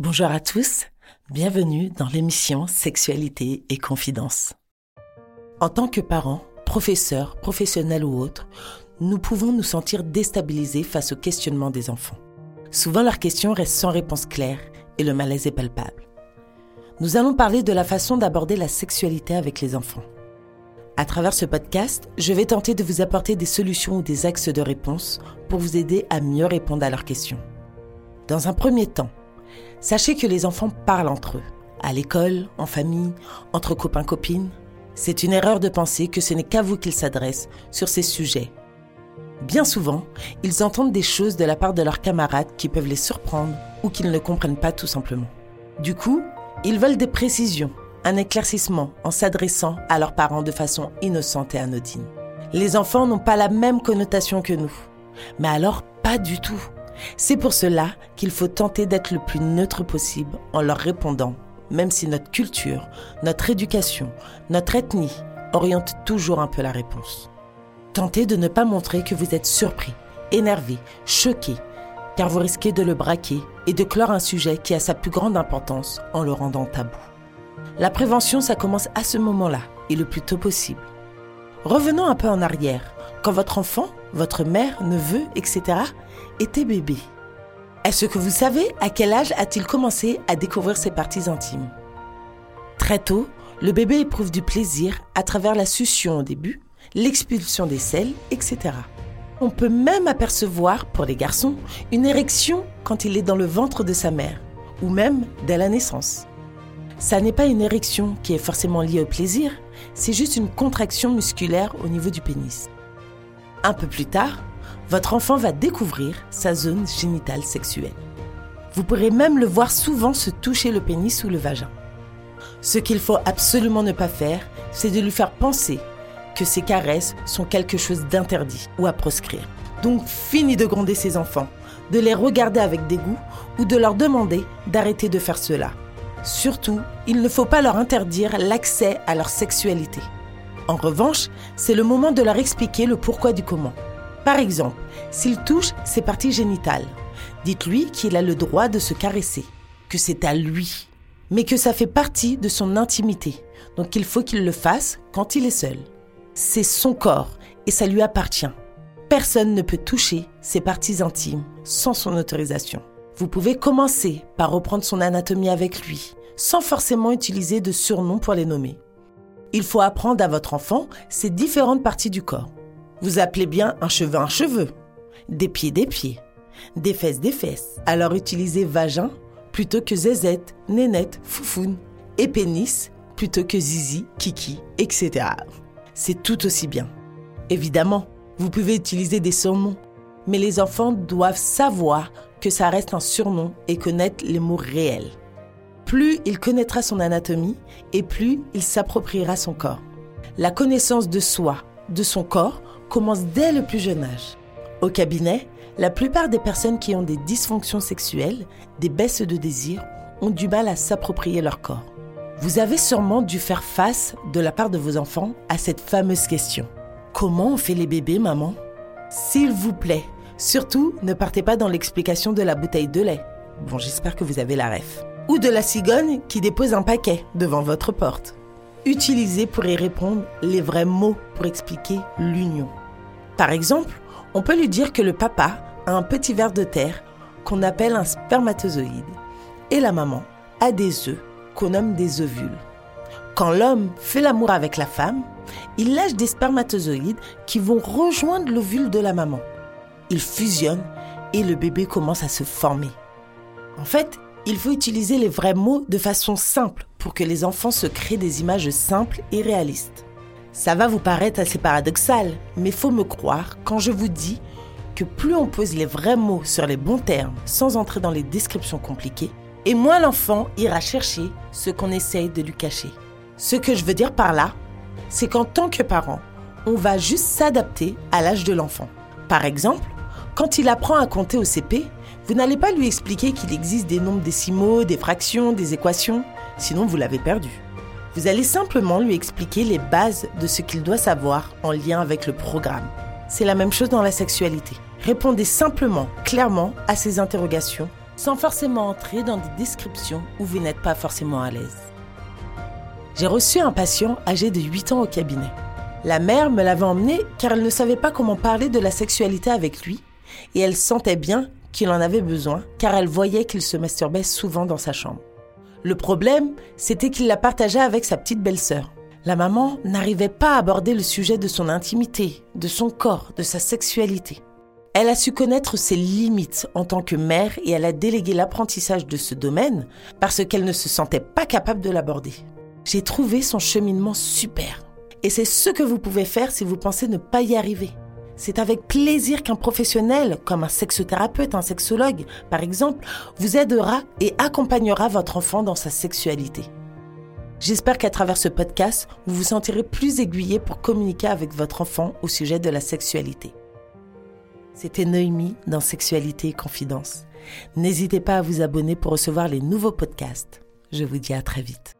Bonjour à tous, bienvenue dans l'émission Sexualité et Confidence. En tant que parents, professeurs, professionnels ou autres, nous pouvons nous sentir déstabilisés face aux questionnements des enfants. Souvent leurs questions restent sans réponse claire et le malaise est palpable. Nous allons parler de la façon d'aborder la sexualité avec les enfants. À travers ce podcast, je vais tenter de vous apporter des solutions ou des axes de réponse pour vous aider à mieux répondre à leurs questions. Dans un premier temps, sachez que les enfants parlent entre eux, à l'école, en famille, entre copains-copines. C'est une erreur de penser que ce n'est qu'à vous qu'ils s'adressent sur ces sujets. Bien souvent, ils entendent des choses de la part de leurs camarades qui peuvent les surprendre ou qu'ils ne comprennent pas tout simplement. Du coup, ils veulent des précisions, un éclaircissement en s'adressant à leurs parents de façon innocente et anodine. Les enfants n'ont pas la même connotation que nous. Mais alors, pas du tout. C'est pour cela qu'il faut tenter d'être le plus neutre possible en leur répondant, même si notre culture, notre éducation, notre ethnie orientent toujours un peu la réponse. Tentez de ne pas montrer que vous êtes surpris, énervé, choqué, car vous risquez de le braquer et de clore un sujet qui a sa plus grande importance en le rendant tabou. La prévention, ça commence à ce moment-là et le plus tôt possible. Revenons un peu en arrière, quand votre enfant, votre mère, neveu, etc. était bébé. Est-ce que vous savez à quel âge a-t-il commencé à découvrir ses parties intimes? Très tôt, le bébé éprouve du plaisir à travers la succion au début, l'expulsion des selles, etc. On peut même apercevoir, pour les garçons, une érection quand il est dans le ventre de sa mère, ou même dès la naissance. Ça n'est pas une érection qui est forcément liée au plaisir, c'est juste une contraction musculaire au niveau du pénis. Un peu plus tard, votre enfant va découvrir sa zone génitale sexuelle. Vous pourrez même le voir souvent se toucher le pénis ou le vagin. Ce qu'il faut absolument ne pas faire, c'est de lui faire penser que ces caresses sont quelque chose d'interdit ou à proscrire. Donc fini de gronder ses enfants, de les regarder avec dégoût ou de leur demander d'arrêter de faire cela. Surtout, il ne faut pas leur interdire l'accès à leur sexualité. En revanche, c'est le moment de leur expliquer le pourquoi du comment. Par exemple, s'il touche ses parties génitales, dites-lui qu'il a le droit de se caresser, que c'est à lui, mais que ça fait partie de son intimité, donc il faut qu'il le fasse quand il est seul. C'est son corps et ça lui appartient. Personne ne peut toucher ses parties intimes sans son autorisation. Vous pouvez commencer par reprendre son anatomie avec lui, sans forcément utiliser de surnoms pour les nommer. Il faut apprendre à votre enfant ces différentes parties du corps. Vous appelez bien un cheveu un cheveu, des pieds des pieds, des fesses des fesses. Alors utilisez vagin plutôt que zézette, nénette, foufoune et pénis plutôt que zizi, kiki, etc. C'est tout aussi bien. Évidemment, vous pouvez utiliser des surnoms, mais les enfants doivent savoir que ça reste un surnom et connaître les mots réels. Plus il connaîtra son anatomie et plus il s'appropriera son corps. La connaissance de soi, de son corps, commence dès le plus jeune âge. Au cabinet, la plupart des personnes qui ont des dysfonctions sexuelles, des baisses de désir, ont du mal à s'approprier leur corps. Vous avez sûrement dû faire face, de la part de vos enfants, à cette fameuse question. Comment on fait les bébés, maman? S'il vous plaît, surtout ne partez pas dans l'explication de la bouteille de lait. Bon, j'espère que vous avez la ref ou de la cigogne qui dépose un paquet devant votre porte. Utilisez pour y répondre les vrais mots pour expliquer l'union. Par exemple, on peut lui dire que le papa a un petit ver de terre qu'on appelle un spermatozoïde et la maman a des œufs qu'on nomme des ovules. Quand l'homme fait l'amour avec la femme, il lâche des spermatozoïdes qui vont rejoindre l'ovule de la maman. Ils fusionnent et le bébé commence à se former. En fait, il faut utiliser les vrais mots de façon simple pour que les enfants se créent des images simples et réalistes. Ça va vous paraître assez paradoxal, mais faut me croire quand je vous dis que plus on pose les vrais mots sur les bons termes sans entrer dans les descriptions compliquées, et moins l'enfant ira chercher ce qu'on essaye de lui cacher. Ce que je veux dire par là, c'est qu'en tant que parent, on va juste s'adapter à l'âge de l'enfant. Par exemple, quand il apprend à compter au CP, vous n'allez pas lui expliquer qu'il existe des nombres décimaux, des fractions, des équations, sinon vous l'avez perdu. Vous allez simplement lui expliquer les bases de ce qu'il doit savoir en lien avec le programme. C'est la même chose dans la sexualité. Répondez simplement, clairement à ses interrogations sans forcément entrer dans des descriptions où vous n'êtes pas forcément à l'aise. J'ai reçu un patient âgé de 8 ans au cabinet. La mère me l'avait emmené car elle ne savait pas comment parler de la sexualité avec lui et elle sentait bien qu'il en avait besoin car elle voyait qu'il se masturbait souvent dans sa chambre. Le problème, c'était qu'il la partageait avec sa petite belle-sœur. La maman n'arrivait pas à aborder le sujet de son intimité, de son corps, de sa sexualité. Elle a su connaître ses limites en tant que mère et elle a délégué l'apprentissage de ce domaine parce qu'elle ne se sentait pas capable de l'aborder. J'ai trouvé son cheminement super. Et c'est ce que vous pouvez faire si vous pensez ne pas y arriver. C'est avec plaisir qu'un professionnel, comme un sexothérapeute, un sexologue, par exemple, vous aidera et accompagnera votre enfant dans sa sexualité. J'espère qu'à travers ce podcast, vous vous sentirez plus aiguillé pour communiquer avec votre enfant au sujet de la sexualité. C'était Noémie dans Sexualité et Confidence. N'hésitez pas à vous abonner pour recevoir les nouveaux podcasts. Je vous dis à très vite.